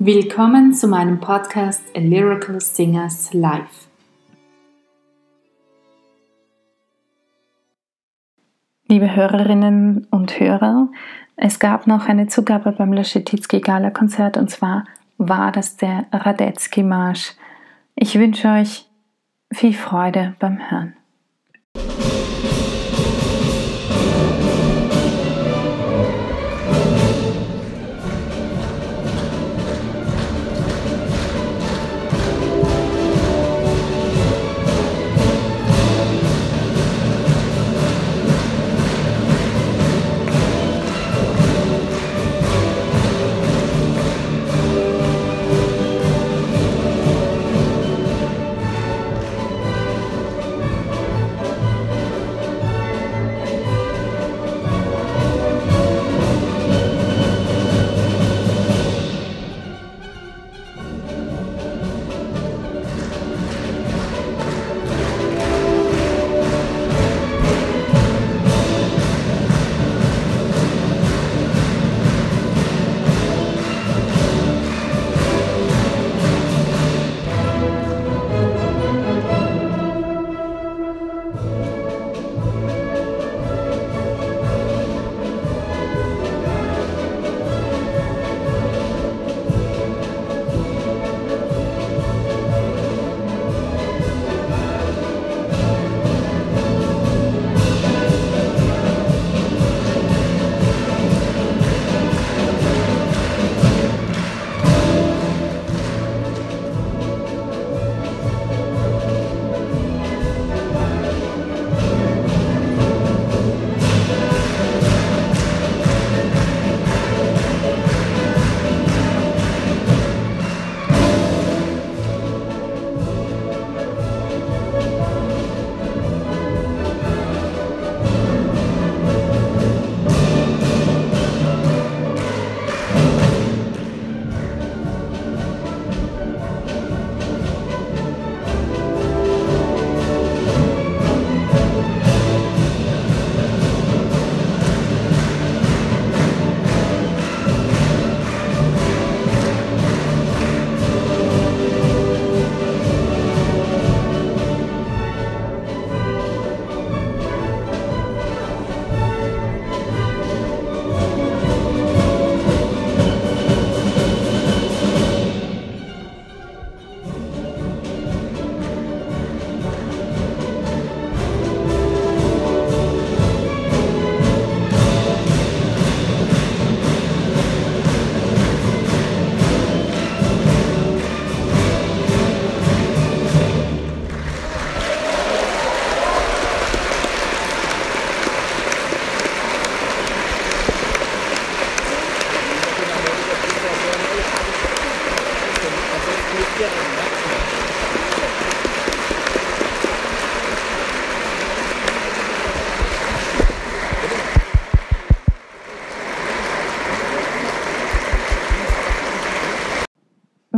Willkommen zu meinem Podcast A Lyrical Singers Live. Liebe Hörerinnen und Hörer, es gab noch eine Zugabe beim Laschetitzky Gala Konzert und zwar war das der Radetzky Marsch. Ich wünsche euch viel Freude beim Hören.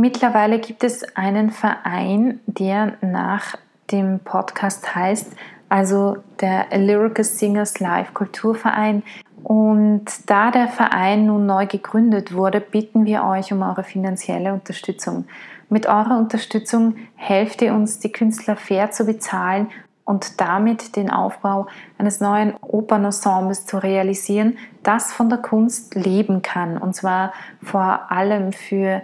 Mittlerweile gibt es einen Verein, der nach dem Podcast heißt, also der Lyrical Singers Live Kulturverein. Und da der Verein nun neu gegründet wurde, bitten wir euch um eure finanzielle Unterstützung. Mit eurer Unterstützung helft ihr uns, die Künstler fair zu bezahlen und damit den Aufbau eines neuen Opernensembles zu realisieren, das von der Kunst leben kann. Und zwar vor allem für